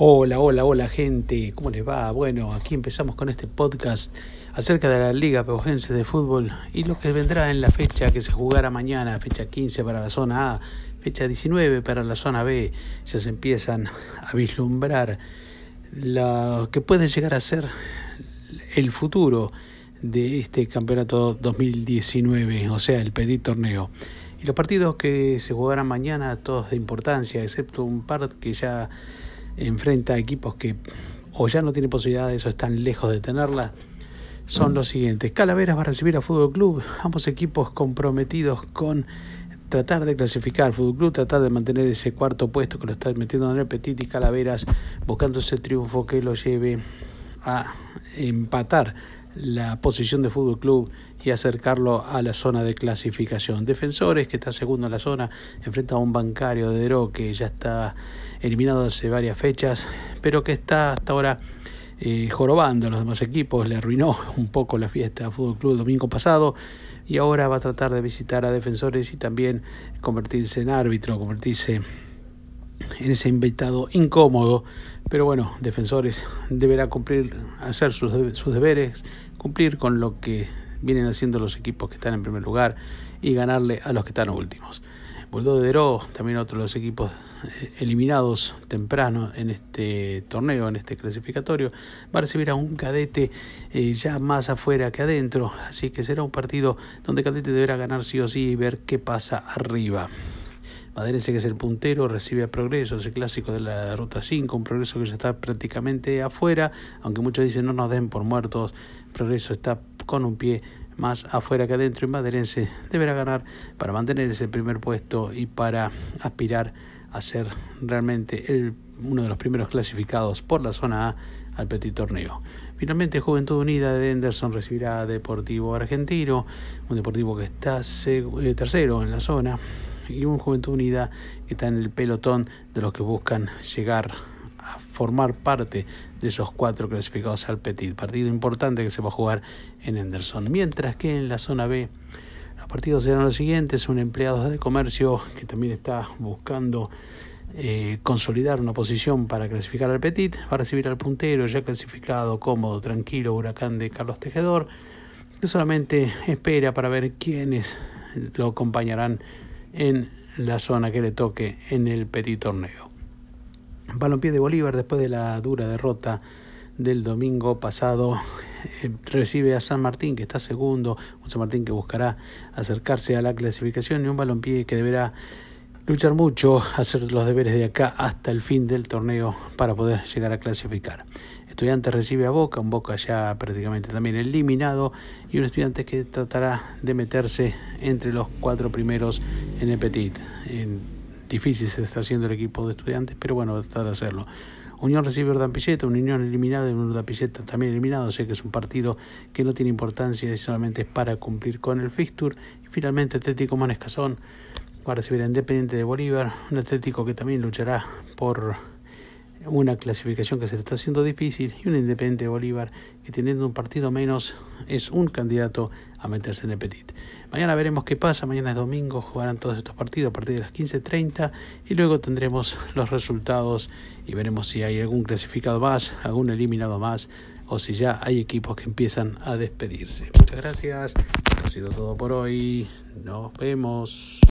Hola, hola, hola gente, ¿cómo les va? Bueno, aquí empezamos con este podcast acerca de la Liga Pegojense de Fútbol y lo que vendrá en la fecha que se jugará mañana, fecha 15 para la zona A, fecha 19 para la zona B. Ya se empiezan a vislumbrar lo que puede llegar a ser el futuro de este campeonato 2019, o sea, el Petit Torneo. Y los partidos que se jugarán mañana, todos de importancia, excepto un par que ya enfrenta a equipos que o ya no tienen posibilidades o están lejos de tenerla, son los siguientes. Calaveras va a recibir a Fútbol Club, ambos equipos comprometidos con tratar de clasificar. Fútbol Club tratar de mantener ese cuarto puesto que lo está metiendo en el Petit y Calaveras buscando ese triunfo que lo lleve a empatar la posición de Fútbol Club y acercarlo a la zona de clasificación. Defensores, que está segundo en la zona, enfrenta a un bancario de Dero que ya está eliminado hace varias fechas, pero que está hasta ahora eh, jorobando a los demás equipos, le arruinó un poco la fiesta a Fútbol Club el domingo pasado y ahora va a tratar de visitar a defensores y también convertirse en árbitro, convertirse en ese invitado incómodo, pero bueno, defensores deberá cumplir, hacer sus, sus deberes, cumplir con lo que vienen haciendo los equipos que están en primer lugar y ganarle a los que están últimos. Bulldog de Deró, también otro de los equipos eh, eliminados temprano en este torneo, en este clasificatorio, va a recibir a un cadete eh, ya más afuera que adentro, así que será un partido donde cadete deberá ganar sí o sí y ver qué pasa arriba. Maderense, que es el puntero, recibe a Progreso, ese clásico de la Ruta 5, un Progreso que ya está prácticamente afuera, aunque muchos dicen no nos den por muertos, Progreso está con un pie más afuera que adentro y Maderense deberá ganar para mantener ese primer puesto y para aspirar a ser realmente el, uno de los primeros clasificados por la zona A al Petit Torneo. Finalmente, Juventud Unida de Henderson recibirá a Deportivo Argentino, un Deportivo que está eh, tercero en la zona y un Juventud Unida que está en el pelotón de los que buscan llegar a formar parte de esos cuatro clasificados al Petit. Partido importante que se va a jugar en Henderson. Mientras que en la zona B los partidos serán los siguientes. Un empleado de comercio que también está buscando eh, consolidar una posición para clasificar al Petit. Va a recibir al puntero ya clasificado, cómodo, tranquilo, huracán de Carlos Tejedor. Que solamente espera para ver quiénes lo acompañarán en la zona que le toque en el Petit Torneo. Balompié de Bolívar, después de la dura derrota del domingo pasado, eh, recibe a San Martín, que está segundo, un San Martín que buscará acercarse a la clasificación y un balompié que deberá luchar mucho, hacer los deberes de acá hasta el fin del torneo para poder llegar a clasificar. Estudiante recibe a Boca, un Boca ya prácticamente también eliminado y un estudiante que tratará de meterse entre los cuatro primeros en el Petit. Difícil se está haciendo el equipo de estudiantes, pero bueno, tratar de hacerlo. Unión recibe a Urdampilleta, una Unión eliminada y un Urdampilleta también eliminado, o que es un partido que no tiene importancia y solamente es para cumplir con el fixture. Y finalmente Atlético Manescazón va a recibir a Independiente de Bolívar, un Atlético que también luchará por una clasificación que se le está haciendo difícil y un Independiente de Bolívar que teniendo un partido menos es un candidato a meterse en el Petit. Mañana veremos qué pasa, mañana es domingo, jugarán todos estos partidos a partir de las 15.30 y luego tendremos los resultados y veremos si hay algún clasificado más, algún eliminado más o si ya hay equipos que empiezan a despedirse. Muchas gracias, ha sido todo por hoy, nos vemos.